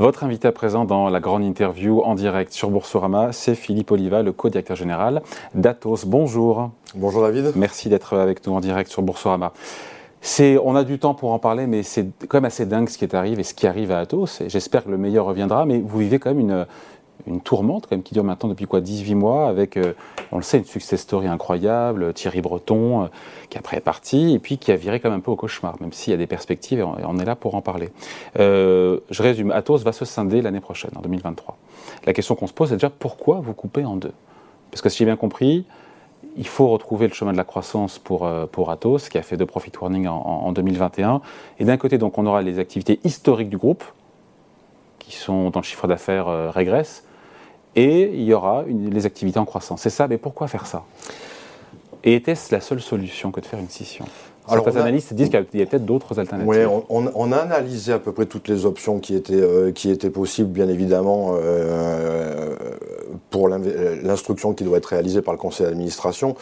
Votre invité à présent dans la grande interview en direct sur Boursorama, c'est Philippe Oliva, le co-directeur général d'Atos. Bonjour. Bonjour David. Merci d'être avec nous en direct sur Boursorama. on a du temps pour en parler, mais c'est quand même assez dingue ce qui est arrivé et ce qui arrive à Atos. J'espère que le meilleur reviendra, mais vous vivez quand même une, une tourmente quand même qui dure maintenant depuis quoi 18 mois avec, euh, on le sait, une success story incroyable, Thierry Breton euh, qui après est parti et puis qui a viré même un peu au cauchemar, même s'il y a des perspectives et on, est là pour en parler. Euh, je résume, Atos va se scinder l'année prochaine, en 2023. La question qu'on se pose, c'est déjà pourquoi vous coupez en deux? Parce que si j'ai bien compris, il faut retrouver le chemin de la croissance pour, pour Atos, qui a fait deux profit warning en, en 2021. Et d'un côté, donc, on aura les activités historiques du groupe, qui sont dans le chiffre d'affaires régressent, et il y aura les activités en croissance. C'est ça, mais pourquoi faire ça? Et était-ce la seule solution que de faire une scission? Certains analystes disent qu'il y a peut-être d'autres alternatives. Oui, on, a analysé à peu près toutes les options qui étaient, euh, qui étaient possibles, bien évidemment, euh, pour l'instruction qui doit être réalisée par le conseil d'administration.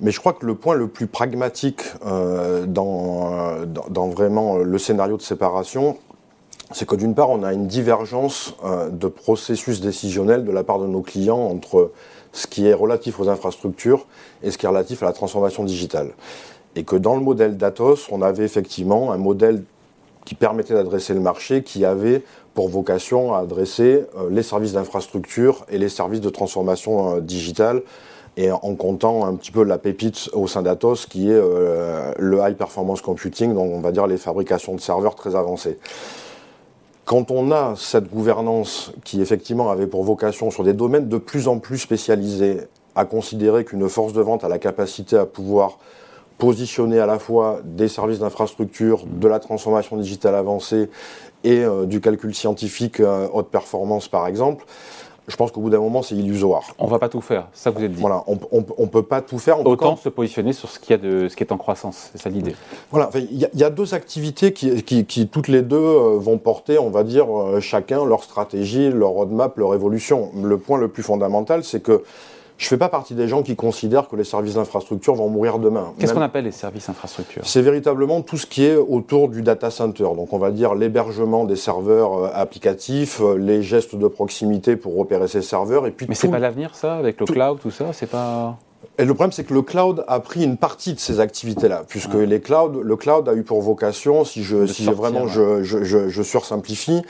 Mais je crois que le point le plus pragmatique euh, dans, dans, vraiment le scénario de séparation, c'est que d'une part, on a une divergence euh, de processus décisionnel de la part de nos clients entre ce qui est relatif aux infrastructures et ce qui est relatif à la transformation digitale. Et que dans le modèle d'Atos, on avait effectivement un modèle qui permettait d'adresser le marché, qui avait pour vocation à adresser euh, les services d'infrastructure et les services de transformation euh, digitale, et en comptant un petit peu la pépite au sein d'Atos, qui est le high performance computing, donc on va dire les fabrications de serveurs très avancées. Quand on a cette gouvernance qui effectivement avait pour vocation sur des domaines de plus en plus spécialisés à considérer qu'une force de vente a la capacité à pouvoir positionner à la fois des services d'infrastructure, de la transformation digitale avancée et euh, du calcul scientifique euh, haute performance par exemple, je pense qu'au bout d'un moment, c'est illusoire. On ne va pas tout faire, ça vous êtes dit. Voilà, on ne peut pas tout faire. Autant se positionner sur ce, qui, a de, ce qui est en croissance, c'est ça l'idée. Voilà, il y, a deux activités qui, qui, toutes les deux euh, vont porter, on va dire, euh, chacun leur stratégie, leur roadmap, leur évolution. Le point le plus fondamental, c'est que je ne fais pas partie des gens qui considèrent que les services d'infrastructure vont mourir demain. Qu'est-ce qu'on appelle les services d'infrastructure? C'est véritablement tout ce qui est autour du data center. Donc on va dire l'hébergement des serveurs euh, applicatifs, euh, les gestes de proximité pour opérer ces serveurs. Et puis Mais c'est pas l'avenir ça, avec le cloud, tout ça? C'est pas... Et le problème, c'est que le cloud a pris une partie de ces activités-là, puisque les clouds, le cloud a eu pour vocation, si je, si vraiment je, je, je, sursimplifie,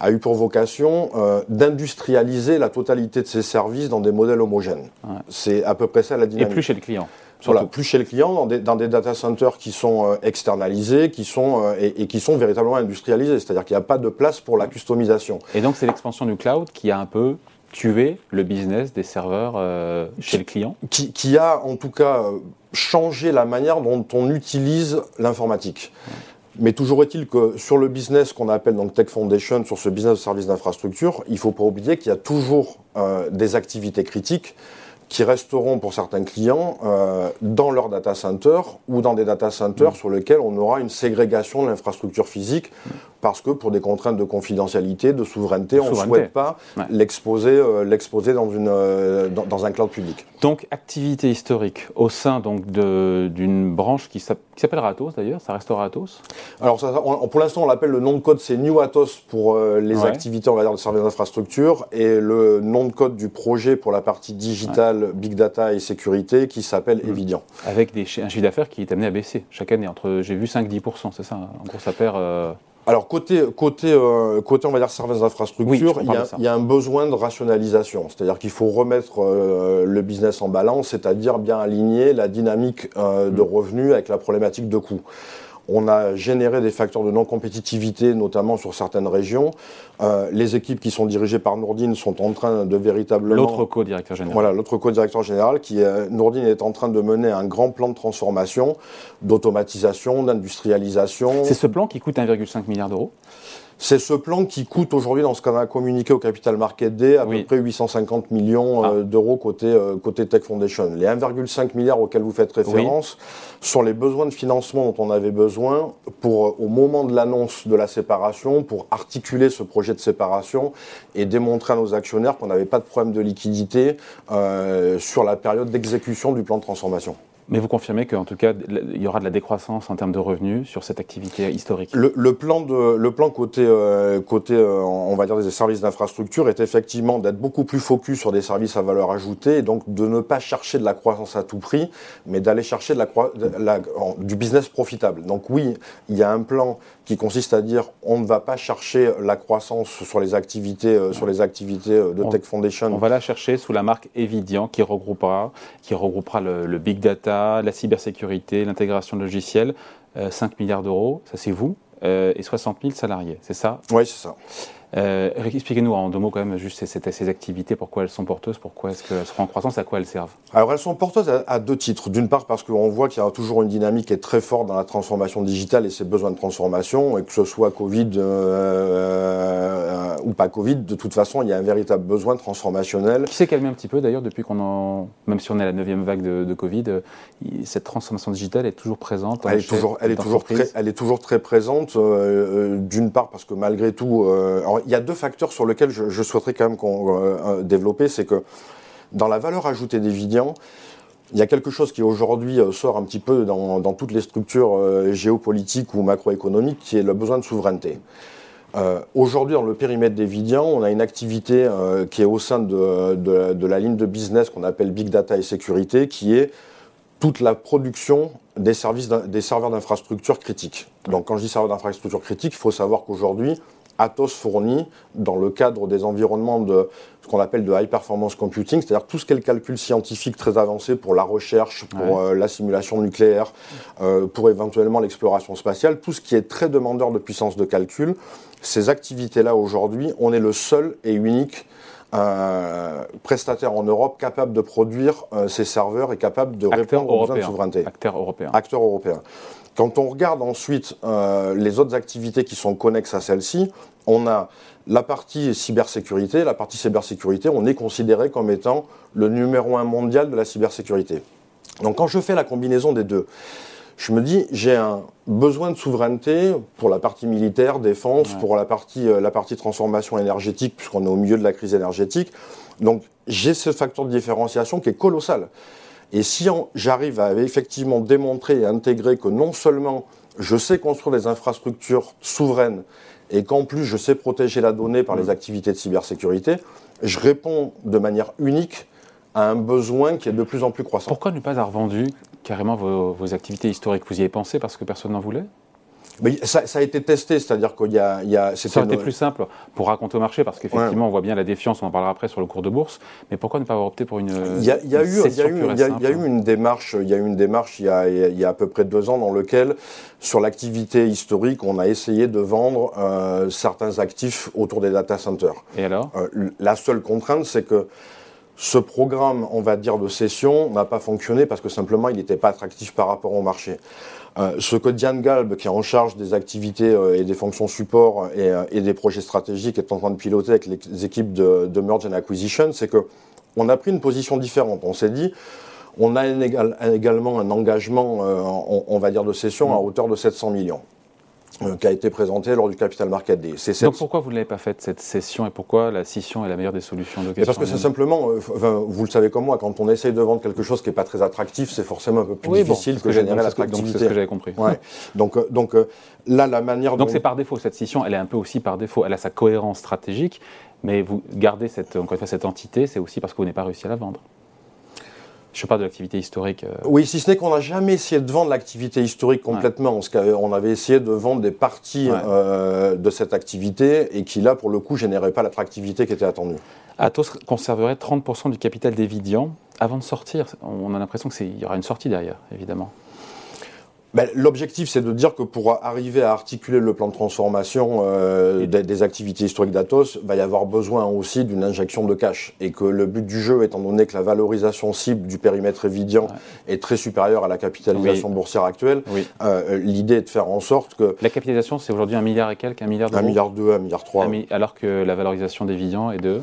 a eu pour vocation euh, d'industrialiser la totalité de ses services dans des modèles homogènes. C'est à peu près ça la dynamique. Et plus chez le client. Voilà, plus chez le client, dans des, dans des data centers qui sont euh, externalisés qui sont, euh, et, qui sont véritablement industrialisés. C'est-à-dire qu'il n'y a pas de place pour la customisation. Et donc c'est l'expansion du cloud qui a un peu tué le business des serveurs chez le client qui, qui, a en tout cas changé la manière dont on utilise l'informatique. Mais toujours est-il que sur le business qu'on appelle donc Tech Foundation, sur ce business de service d'infrastructure, il ne faut pas oublier qu'il y a toujours euh, des activités critiques qui resteront pour certains clients euh, dans leur data center ou dans des data centers mmh. sur lesquels on aura une ségrégation de l'infrastructure physique parce que pour des contraintes de confidentialité, de souveraineté, on ne souhaite pas l'exposer, euh, l'exposer dans, une, euh, dans, un cloud public. Donc activité historique au sein donc d'une branche qui s'appellera Atos d'ailleurs, ça restera Atos? Alors ça, pour l'instant on l'appelle le nom de code, c'est New Atos pour les activités on va dire de services d'infrastructure et le nom de code du projet pour la partie digitale, big data et sécurité qui s'appelle mmh. Evidian. Avec des, un chiffre d'affaires qui est amené à baisser chaque année, entre j'ai vu 5-10%, c'est ça En gros ça perd... Alors côté côté euh, côté on va dire services d'infrastructure, il, y a un besoin de rationalisation, c'est-à-dire qu'il faut remettre euh, le business en balance, c'est-à-dire bien aligner la dynamique euh, de mm. revenus avec la problématique de coûts. On a généré des facteurs de non-compétitivité, notamment sur certaines régions. Euh, les équipes qui sont dirigées par Nourdine sont en train de véritablement... L'autre co-directeur général. Voilà, l'autre co-directeur général, qui est, Nourdine est en train de mener un grand plan de transformation, d'automatisation, d'industrialisation. C'est ce plan qui coûte 1,5 milliard d'euros c'est ce plan qui coûte aujourd'hui, dans ce qu'on a communiqué au Capital Market Day, à peu près 850 millions euh, ah. d'euros côté, euh, côté Tech Foundation. Les 1,5 milliard auxquels vous faites référence sont les besoins de financement dont on avait besoin pour, euh, au moment de l'annonce de la séparation, pour articuler ce projet de séparation et démontrer à nos actionnaires qu'on n'avait pas de problème de liquidité sur la période d'exécution du plan de transformation. Mais vous confirmez qu'en tout cas, il y aura de la décroissance en termes de revenus sur cette activité historique Le, plan, de, le plan côté, euh, côté euh, on va dire, des services d'infrastructure est effectivement d'être beaucoup plus focus sur des services à valeur ajoutée et donc de ne pas chercher de la croissance à tout prix, mais d'aller chercher de la, du business profitable. Donc oui, il y a un plan qui consiste à dire on ne va pas chercher la croissance sur les activités, euh, sur les activités de Tech Foundation. On va la chercher sous la marque Evidian qui regroupera, qui regroupera le big data la cybersécurité, l'intégration de logiciels, 5 euh, milliards d'euros, ça c'est vous, euh, et 60 000 salariés, c'est ça? Oui, c'est ça. Euh, expliquez-nous en deux mots quand même juste ces, ces, activités, pourquoi elles sont porteuses, pourquoi est-ce qu'elles seront en croissance, à quoi elles servent? Alors elles sont porteuses à, deux titres. D'une part parce qu'on voit qu'il y a toujours une dynamique qui est très forte dans la transformation digitale et ses besoins de transformation, et que ce soit Covid euh, euh, ou pas Covid, de toute façon il y a un véritable besoin transformationnel. Qui s'est calmé un petit peu d'ailleurs depuis qu'on en, même si on est à la neuvième vague de, Covid, cette transformation digitale est toujours présente. Elle est toujours, elle est toujours très, elle est toujours très présente. D'une part parce que malgré tout, il y a deux facteurs sur lesquels je, souhaiterais quand même qu'on euh, euh, développer, c'est que dans la valeur ajoutée des il y a quelque chose qui aujourd'hui euh, sort un petit peu dans, toutes les structures géopolitiques ou macroéconomiques, qui est le besoin de souveraineté. aujourd'hui, dans le périmètre des Vidian, on a une activité qui est au sein de, la ligne de business qu'on appelle Big Data et Sécurité, qui est toute la production des, des serveurs d'infrastructure critiques. Donc quand je dis serveurs d'infrastructure critiques, il faut savoir qu'aujourd'hui, Atos fournit dans le cadre des environnements de ce qu'on appelle de high performance computing, c'est-à-dire tout ce qui est le calcul scientifique très avancé pour la recherche, pour euh, la simulation nucléaire, euh, pour éventuellement l'exploration spatiale, tout ce qui est très demandeur de puissance de calcul. Ces activités-là aujourd'hui, on est le seul et unique euh, prestataire en Europe capable de produire ces serveurs et capable de répondre aux besoins de souveraineté. Acteur européen. Acteur européen. Quand on regarde ensuite euh, les autres activités qui sont connexes à celle-ci, on a la partie cybersécurité. La partie cybersécurité, on est considéré comme étant le numéro un mondial de la cybersécurité. Donc quand je fais la combinaison des deux, je me dis, j'ai un besoin de souveraineté pour la partie militaire, défense, pour la partie, euh, la partie transformation énergétique, puisqu'on est au milieu de la crise énergétique. Donc j'ai ce facteur de différenciation qui est colossal. Et si j'arrive à effectivement démontrer et intégrer que non seulement je sais construire des infrastructures souveraines et qu'en plus je sais protéger la donnée par les mmh. activités de cybersécurité, je réponds de manière unique à un besoin qui est de plus en plus croissant. Pourquoi ne pas avoir vendu carrément vos, vos activités historiques? Vous y avez pensé parce que personne n'en voulait? Ça, a été testé, c'est-à-dire qu'il y a. Il y a ça aurait été plus simple pour raconter au marché, parce qu'effectivement, on voit bien la défiance, on en parlera après sur le cours de bourse, mais pourquoi ne pas avoir opté pour une. Il y a, eu, une démarche, il y a eu une démarche il y a, il y a à peu près deux ans dans lequel, sur l'activité historique, on a essayé de vendre euh, certains actifs autour des data centers. Et alors? Euh, La seule contrainte, c'est que ce programme, on va dire, de cession n'a pas fonctionné parce que simplement il n'était pas attractif par rapport au marché. Euh, ce que Diane Galb, qui est en charge des activités euh, et des fonctions support euh, et, des projets stratégiques, est en train de piloter avec les équipes de, de Merge and Acquisition, c'est que on a pris une position différente. On s'est dit, on a également un engagement, on, va dire, de cession à mm. hauteur de 700 millions. Euh, qui a été présenté lors du Capital Market Day. Donc pourquoi vous ne l'avez pas faite cette session et pourquoi la scission est la meilleure des solutions de Parce que c'est simplement, euh, vous le savez comme moi, quand on essaye de vendre quelque chose qui n'est pas très attractif, c'est forcément un peu plus difficile que, générer l'attractivité. C'est ce que j'avais compris. Ouais. donc, euh, donc là, la manière Donc c'est par défaut, cette scission, elle est un peu aussi par défaut, elle a sa cohérence stratégique, mais vous gardez cette, encore une fois, cette entité, c'est aussi parce que vous n'avez pas réussi à la vendre. Je parle de l'activité historique. Euh. Oui, si ce n'est qu'on n'a jamais essayé de vendre l'activité historique complètement. On avait essayé de vendre des parties euh, de cette activité et qui, là, pour le coup, généraient pas l'attractivité qui était attendue. Atos conserverait 30% du capital d'Evidian avant de sortir. On a l'impression qu'il y aura une sortie derrière, évidemment. Ben, l'objectif, c'est de dire que pour arriver à articuler le plan de transformation euh, des, activités historiques d'Atos, va y avoir besoin aussi d'une injection de cash. Et que le but du jeu, étant donné que la valorisation cible du périmètre Evidian est très supérieure à la capitalisation boursière actuelle, euh, l'idée est de faire en sorte que... La capitalisation, c'est aujourd'hui un milliard et quelques, un milliard d'euros Un milliard deux, un milliard trois. Alors que la valorisation d'Evidian est de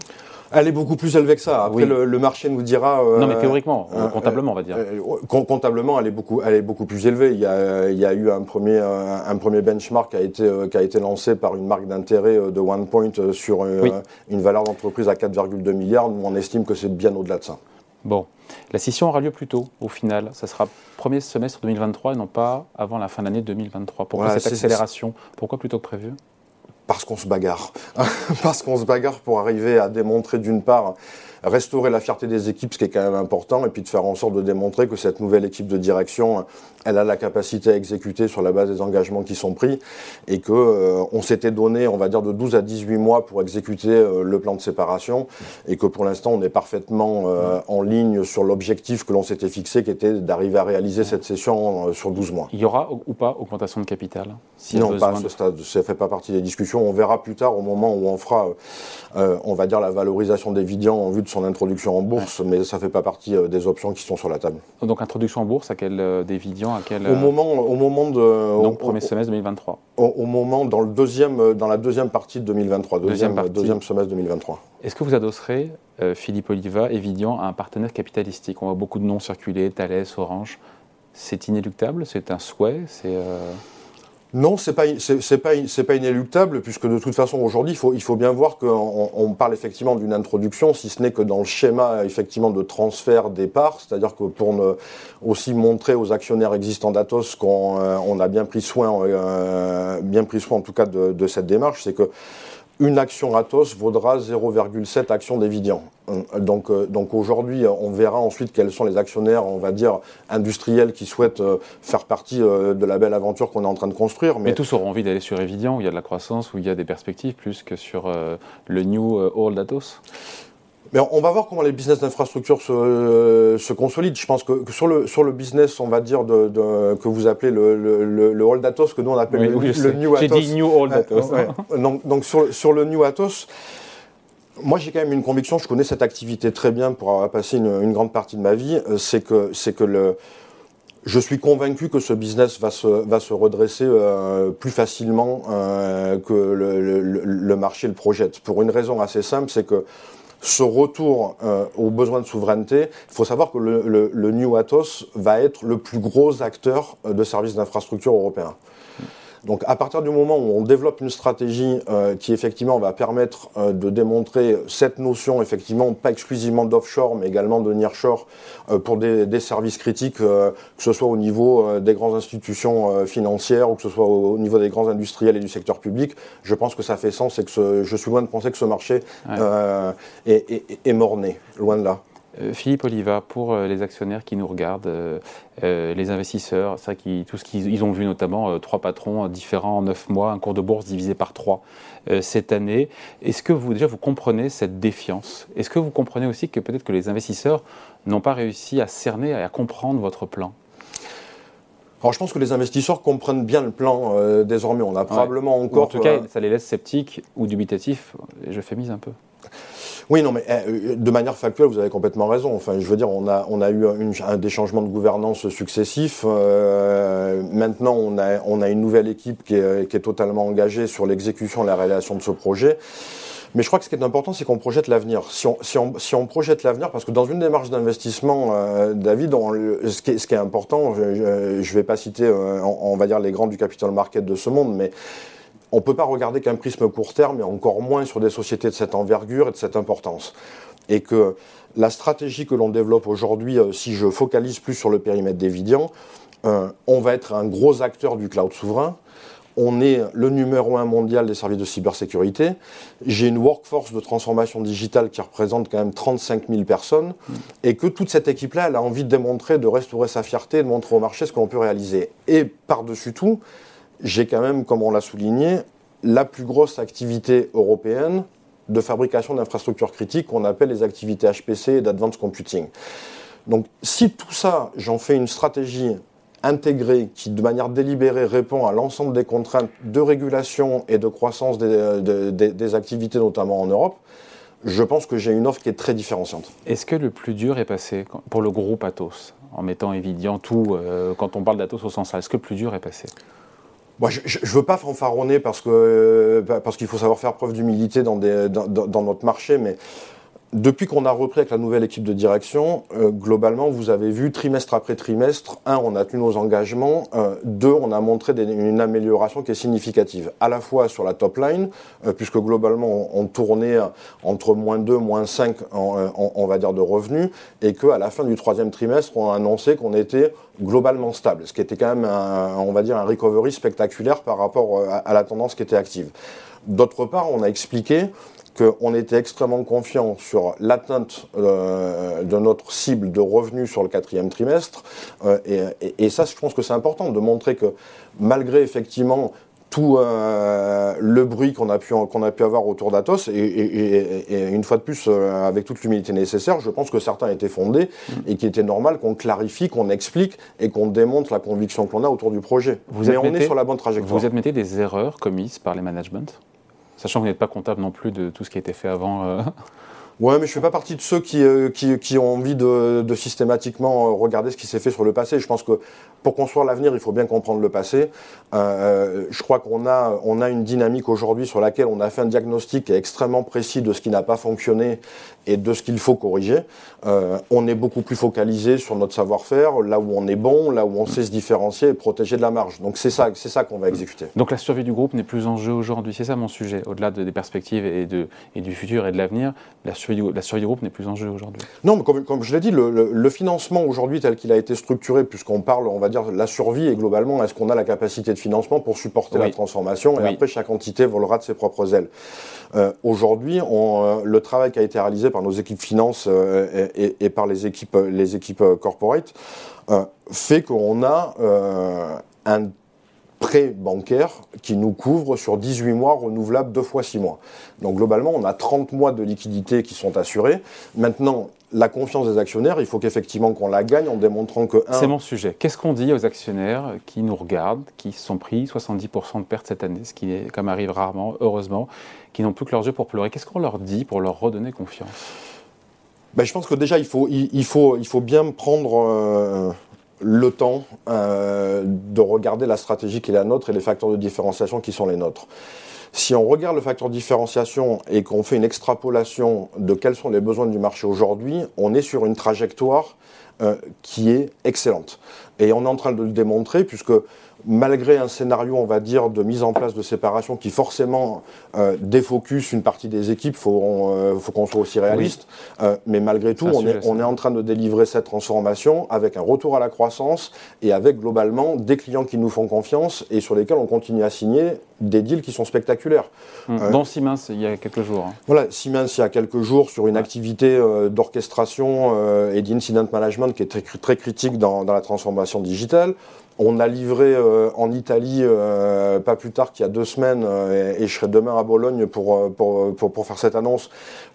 elle est beaucoup plus élevée que ça. Après, le, marché nous dira. Euh, non, mais théoriquement, euh, comptablement, on va dire. Euh, comptablement, elle est beaucoup, elle est beaucoup plus élevée. Il y a, il y a eu un premier, un, premier benchmark qui a été, qui a été lancé par une marque d'intérêt de OnePoint sur une valeur d'entreprise à 4,2 milliards. Nous, on estime que c'est bien au-delà de ça. Bon, la scission aura lieu plus tôt, au final. Ça sera premier semestre 2023 et non pas avant la fin de l'année 2023. Pourquoi cette accélération? Pourquoi plutôt que prévu? Parce qu'on se bagarre. Parce qu'on se bagarre pour arriver à démontrer d'une part restaurer la fierté des équipes, ce qui est quand même important, et puis de faire en sorte de démontrer que cette nouvelle équipe de direction, elle a la capacité à exécuter sur la base des engagements qui sont pris, et que euh, on s'était donné, on va dire, de 12 à 18 mois pour exécuter euh, le plan de séparation, et que pour l'instant, on est parfaitement euh, en ligne sur l'objectif que l'on s'était fixé, qui était d'arriver à réaliser cette session sur 12 mois. Il y aura ou pas augmentation de capital Non, pas à ce stade. Ça ne fait pas partie des discussions. On verra plus tard, au moment où on fera, on va dire, la valorisation des Vidians en vue de son introduction en bourse, mais ça ne fait pas partie euh, des options qui sont sur la table. Donc introduction en bourse, à quel euh, des à quel Au moment, au moment de. Donc premier semestre 2023. Au, moment dans le deuxième, euh, dans la deuxième partie de 2023, deuxième, deuxième, semestre 2023. Est-ce que vous adosserez Philippe Oliva et Vidian à un partenaire capitalistique? On voit beaucoup de noms circuler, Thales, Orange. C'est inéluctable, c'est un souhait, c'est. Non, c'est pas pas pas inéluctable puisque de toute façon aujourd'hui il faut il faut bien voir qu'on on parle effectivement d'une introduction si ce n'est que dans le schéma effectivement de transfert des parts, c'est-à-dire que pour aussi montrer aux actionnaires existants d'Atos qu'on euh, on a bien pris soin euh, bien pris soin en tout cas de, de cette démarche, c'est que une action Atos vaudra 0,7 actions d'Evidian. Donc, euh, donc aujourd'hui, on verra ensuite quels sont les actionnaires, on va dire, industriels qui souhaitent euh, faire partie euh, de la belle aventure qu'on est en train de construire. Mais, tous auront envie d'aller sur Evidian, où il y a de la croissance, où il y a des perspectives, plus que sur le New Old Atos? Mais on va voir comment les business d'infrastructure se, se, consolident. Je pense que, sur, le, sur le business, on va dire, de, que vous appelez le, le, le, Old Atos, que nous on appelle le, New Atos. J'ai dit New Old Atos. donc, donc sur, sur, le New Atos, moi j'ai quand même une conviction, je connais cette activité très bien pour avoir passé une, une grande partie de ma vie, euh, c'est que, c'est que le, je suis convaincu que ce business va se, va se redresser euh, plus facilement euh, que le, le, marché le projette. Pour une raison assez simple, c'est que ce retour euh, aux besoins de souveraineté, il faut savoir que le, New Atos va être le plus gros acteur euh, de services d'infrastructure européen. Donc à partir du moment où on développe une stratégie euh, qui effectivement va permettre euh, de démontrer cette notion effectivement pas exclusivement d'offshore mais également de nearshore euh, pour des, des, services critiques que ce soit au niveau des grandes institutions financières ou que ce soit au, niveau des grands industriels et du secteur public, je pense que ça fait sens et que ce, je suis loin de penser que ce marché est, est, est mort-né, loin de là. Euh, Philippe Oliva, pour euh, les actionnaires qui nous regardent, euh, les investisseurs, ça qui, tout ce qu'ils ont vu notamment trois patrons différents en neuf mois, un cours de bourse divisé par trois cette année. Est-ce que vous déjà vous comprenez cette défiance? Est-ce que vous comprenez aussi que peut-être que les investisseurs n'ont pas réussi à cerner et à comprendre votre plan? Alors je pense que les investisseurs comprennent bien le plan désormais. On a probablement encore. en tout cas, ça les laisse sceptiques ou dubitatifs. Je fais mise un peu. Oui, non, mais eh, de manière factuelle, vous avez complètement raison. Enfin, je veux dire, on a, on a eu des changements de gouvernance successifs. Euh, maintenant, on a, on a une nouvelle équipe qui est, qui est totalement engagée sur l'exécution et la réalisation de ce projet. Mais je crois que ce qui est important, c'est qu'on projette l'avenir. Si on, si, on, si on projette l'avenir, parce que dans une démarche d'investissement, euh, David, ce, qui est, ce, qui est, important, je ne vais pas citer, euh, on, va dire, les grands du capital market de ce monde, mais on ne peut pas regarder qu'un prisme court terme, et encore moins sur des sociétés de cette envergure et de cette importance. Et que la stratégie que l'on développe aujourd'hui, euh, si je focalise plus sur le périmètre d'Evidian, euh, on va être un gros acteur du cloud souverain. On est le numéro un mondial des services de cybersécurité. J'ai une workforce de transformation digitale qui représente quand même 35 000 personnes. Et que toute cette équipe-là, elle a envie de démontrer, de restaurer sa fierté, de montrer au marché ce que l'on peut réaliser. Et par-dessus tout, j'ai quand même, comme on l'a souligné, la plus grosse activité européenne de fabrication d'infrastructures critiques qu'on appelle les activités HPC et d'advanced computing. Donc si tout ça, j'en fais une stratégie intégrée qui de manière délibérée répond à l'ensemble des contraintes de régulation et de croissance des, des, activités, notamment en Europe, je pense que j'ai une offre qui est très différenciante. Est-ce que le plus dur est passé pour le groupe Atos, en mettant évident tout, euh, quand on parle d'Atos au sens Est-ce que le plus dur est passé? Je ne veux pas fanfaronner euh, parce qu'il faut savoir faire preuve d'humilité dans, dans, notre marché, mais depuis qu'on a repris avec la nouvelle équipe de direction, euh, globalement, vous avez vu trimestre après trimestre, un, on a tenu nos engagements, euh, deux, on a montré une amélioration qui est significative, à la fois sur la top line, euh, puisque globalement, on, tournait entre moins 2, moins 5, on va dire, de revenus, et qu'à la fin du troisième trimestre, on a annoncé qu'on était globalement stable, ce qui était quand même, on va dire, un recovery spectaculaire par rapport à la tendance qui était active. D'autre part, on a expliqué qu'on était extrêmement confiant sur l'atteinte euh, de notre cible de revenus sur le quatrième trimestre. Euh, et, ça, je pense que c'est important de montrer que malgré effectivement tout euh, le bruit qu'on a, pu, qu'on a pu avoir autour d'Atos, et, une fois de plus, avec toute l'humilité nécessaire, je pense que certains étaient fondés mmh. et qu'il était normal qu'on clarifie, qu'on explique et qu'on démontre la conviction qu'on a autour du projet. Vous Mais on est sur la bonne trajectoire. Vous admettez des erreurs commises par les managements? Sachant que vous n'êtes pas comptable non plus de tout ce qui a été fait avant. Euh. Ouais, mais je fais pas partie de ceux qui, euh, qui, ont envie de, systématiquement euh, regarder ce qui s'est fait sur le passé. Je pense que pour construire l'avenir, il faut bien comprendre le passé. je crois qu'on a, on a une dynamique aujourd'hui sur laquelle on a fait un diagnostic extrêmement précis de ce qui n'a pas fonctionné et de ce qu'il faut corriger. Euh, on est beaucoup plus focalisé sur notre savoir-faire, là où on est bon, là où on sait se différencier et protéger de la marge. Donc c'est ça, c'est ça qu'on va exécuter. Donc la survie du groupe n'est plus en jeu aujourd'hui, c'est ça mon sujet, au-delà des perspectives et, de, et du futur et de l'avenir, la survie, du, la survie du groupe n'est plus en jeu aujourd'hui. Non, mais comme, comme je l'ai dit, le, financement aujourd'hui tel qu'il a été structuré, puisqu'on parle, on va dire, la survie et globalement, est-ce qu'on a la capacité de financement pour supporter la transformation et après chaque entité volera de ses propres ailes. Euh, aujourd'hui, euh, le travail qui a été réalisé par nos équipes finances euh, et, par les équipes, les équipes corporate fait qu'on a un prêt bancaire qui nous couvre sur 18 mois renouvelables deux fois 6 mois. Donc globalement, on a 30 mois de liquidités qui sont assurés. Maintenant, la confiance des actionnaires, il faut qu'effectivement qu'on la gagne en démontrant que... C'est mon sujet. Qu'est-ce qu'on dit aux actionnaires qui nous regardent, qui se sont pris 70% de pertes cette année, ce qui est, comme arrive rarement, heureusement, qui n'ont plus que leurs yeux pour pleurer? Qu'est-ce qu'on leur dit pour leur redonner confiance? Ben, Je pense que déjà, il faut, il, faut, il faut bien prendre... Euh, le temps euh, de regarder la stratégie qui est la nôtre et les facteurs de différenciation qui sont les nôtres. Si on regarde le facteur différenciation et qu'on fait une extrapolation de quels sont les besoins du marché aujourd'hui, on est sur une trajectoire euh, qui est excellente. Et on est en train de le démontrer puisque malgré un scénario, on va dire, de mise en place de séparation qui forcément euh, défocus une partie des équipes, il faut, euh, faut qu'on soit aussi réaliste. Euh, mais malgré tout, on est, on est en train de délivrer cette transformation avec un retour à la croissance et avec globalement des clients qui nous font confiance et sur lesquels on continue à signer des deals qui sont spectaculaires. Hum, dans Siemens, il y a quelques jours. Hein. Voilà, Siemens, il y a quelques jours, sur une activité d'orchestration et d'incident management qui est très, très critique dans, dans la transformation digitale. On a livré euh, en Italie euh, pas plus tard qu'il y a deux semaines, euh, et, je serai demain à Bologne pour, pour, pour, faire cette annonce,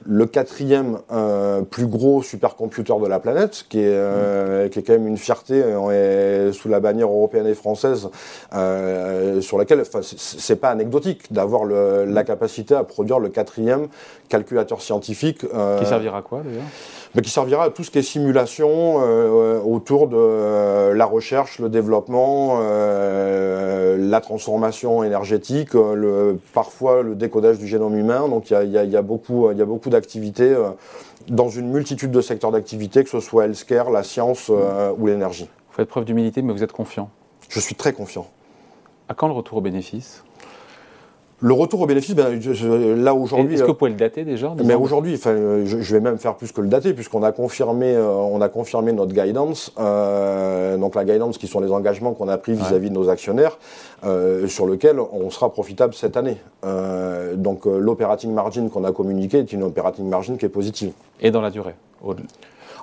le quatrième plus gros supercomputer de la planète, qui est, qui est quand même une fierté sous la bannière européenne et française, sur laquelle c'est pas anecdotique d'avoir la capacité à produire le quatrième calculateur scientifique. qui servira à quoi d'ailleurs? Mais qui servira à tout ce qui est simulation euh, autour de euh, la recherche, le développement, euh, la transformation énergétique, le, parfois le décodage du génome humain. Donc il y a, y a, beaucoup, il y a beaucoup d'activités dans une multitude de secteurs d'activité, que ce soit healthcare, la science ou l'énergie. Vous faites preuve d'humilité, mais vous êtes confiant. Je suis très confiant. À quand le retour au bénéfice? Le retour au bénéfice, ben, là aujourd'hui. Est-ce que vous pouvez le dater déjà Mais aujourd'hui, enfin, je, vais même faire plus que le dater, puisqu'on a confirmé, euh, on a confirmé notre guidance, euh, donc la guidance qui sont les engagements qu'on a pris vis-à-vis de nos actionnaires, euh, sur lequel on sera profitable cette année. donc l'operating margin qu'on a communiqué est une operating margin qui est positive. Et dans la durée.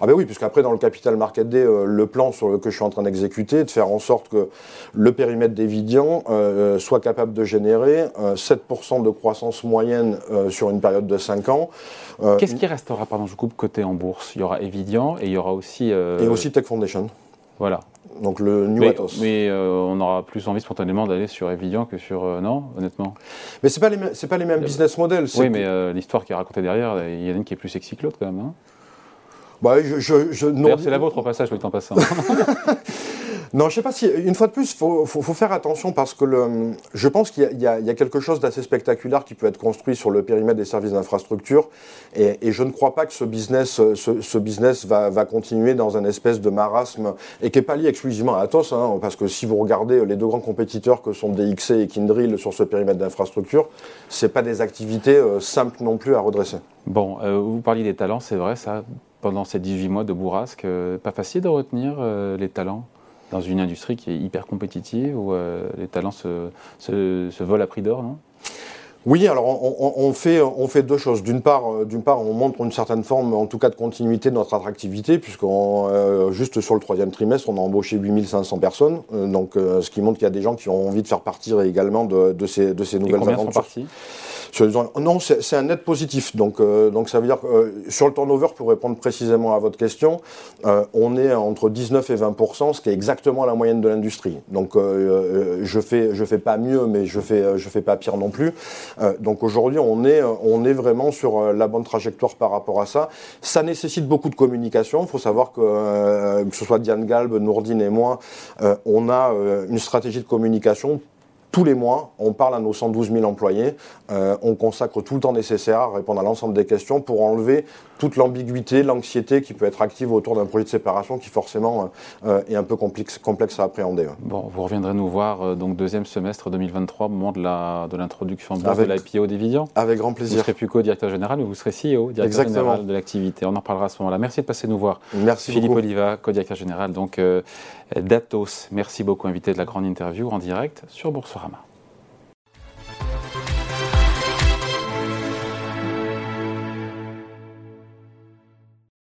Ah ben oui, puisqu'après dans le Capital Market Day, euh, le plan sur lequel je suis en train d'exécuter, de faire en sorte que le périmètre d'Evidian euh, soit capable de générer 7% euh, de croissance moyenne sur une période de 5 ans. Qu'est-ce qui restera, pardon, je coupe, côté en bourse Il y aura Evidian et il y aura aussi... Et aussi Tech Foundation. Voilà. Donc le New mais, Atos. Mais on aura plus envie spontanément d'aller sur Evidian que sur non, honnêtement. Mais c'est pas les c'est pas les mêmes business models. Oui, mais l'histoire qui est racontée derrière, il y en a une qui est plus sexy que l'autre quand même. Hein bah, je, je, c'est la vôtre au passage, oui, en passant. Non, je sais pas si, une fois de plus, il faut, faire attention parce que le, je pense qu'il y, a quelque chose d'assez spectaculaire qui peut être construit sur le périmètre des services d'infrastructure et, je ne crois pas que ce business, ce, business va, va, continuer dans un espèce de marasme et qui n'est pas lié exclusivement à Atos, hein, parce que si vous regardez les deux grands compétiteurs que sont DXC et Kindrill sur ce périmètre d'infrastructure, ce pas des activités euh, simples non plus à redresser. Bon, euh, vous parliez des talents, c'est vrai ça, pendant ces 18 mois de bourrasque, euh, pas facile de retenir les talents dans une industrie qui est hyper compétitive où les talents se, se volent à prix d'or, non? Oui, alors on, fait, on fait deux choses. D'une part, euh, d'une part, on montre une certaine forme, en tout cas, de continuité de notre attractivité, puisque euh, juste sur le troisième trimestre, on a embauché 8500 personnes. Euh, donc, ce qui montre qu'il y a des gens qui ont envie de faire partir également de, ces, de ces nouvelles aventures. Sont non, c'est un net positif. Donc, euh, donc ça veut dire que euh, sur le turnover, pour répondre précisément à votre question, euh, on est entre 19 et 20% ce qui est exactement la moyenne de l'industrie. Donc je fais je fais pas mieux, mais je fais je fais pas pire non plus. donc aujourd'hui, on est on est vraiment sur la bonne trajectoire par rapport à ça. Ça nécessite beaucoup de communication. Il faut savoir que que ce soit Diane Galb, Nourdine et moi, on a une stratégie de communication tous les mois, on parle à nos 112 000 employés, euh, on consacre tout le temps nécessaire à répondre à l'ensemble des questions pour enlever toute l'ambiguïté, l'anxiété qui peut être active autour d'un projet de séparation qui forcément euh, est un peu complexe, complexe à appréhender. Bon, vous reviendrez nous voir euh, donc deuxième semestre 2023 au moment de la de l'introduction de l'IPO d'Evidian. Avec grand plaisir. Vous serez plus co-directeur général, mais vous serez CEO, directeur général de l'activité. On en parlera à ce moment-là. Merci de passer nous voir. Merci Philippe beaucoup. Oliva, co-directeur général donc d'Atos. Merci beaucoup, invité de la grande interview en direct sur Boursorama.